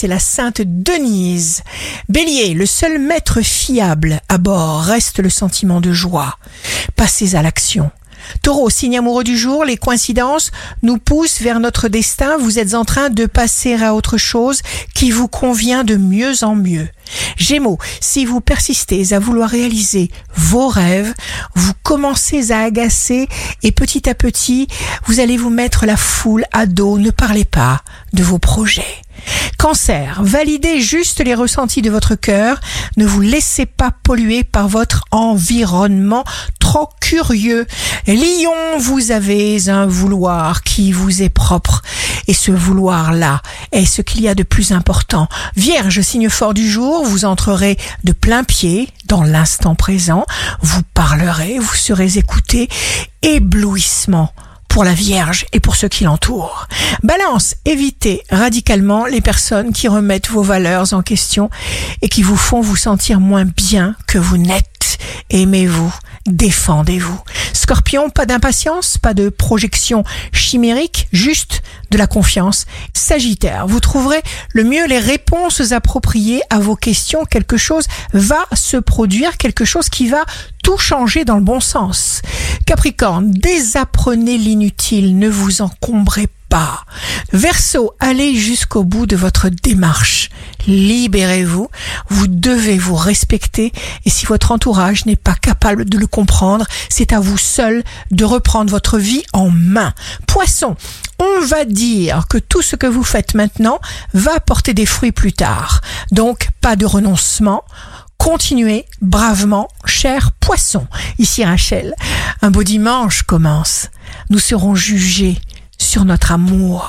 c'est la sainte Denise. Bélier, le seul maître fiable à bord reste le sentiment de joie. Passez à l'action. Taureau, signe amoureux du jour, les coïncidences nous poussent vers notre destin. Vous êtes en train de passer à autre chose qui vous convient de mieux en mieux. Gémeaux, si vous persistez à vouloir réaliser vos rêves, vous commencez à agacer et petit à petit, vous allez vous mettre la foule à dos. Ne parlez pas de vos projets. Cancer, validez juste les ressentis de votre cœur. Ne vous laissez pas polluer par votre environnement trop curieux. Lion, vous avez un vouloir qui vous est propre. Et ce vouloir-là est ce qu'il y a de plus important. Vierge, signe fort du jour, vous entrerez de plein pied dans l'instant présent. Vous parlerez, vous serez écouté. Éblouissement pour la Vierge et pour ceux qui l'entourent. Balance, évitez radicalement les personnes qui remettent vos valeurs en question et qui vous font vous sentir moins bien que vous n'êtes. Aimez-vous, défendez-vous. Scorpion, pas d'impatience, pas de projection chimérique, juste de la confiance. Sagittaire, vous trouverez le mieux les réponses appropriées à vos questions. Quelque chose va se produire, quelque chose qui va tout changer dans le bon sens. Capricorne, désapprenez l'inutile, ne vous encombrez pas. Verseau, allez jusqu'au bout de votre démarche. Libérez-vous. Vous devez vous respecter et si votre entourage n'est pas capable de le comprendre, c'est à vous seul de reprendre votre vie en main. Poisson, on va dire que tout ce que vous faites maintenant va porter des fruits plus tard. Donc, pas de renoncement. Continuez bravement, cher poisson. Ici Rachel, un beau dimanche commence. Nous serons jugés sur notre amour.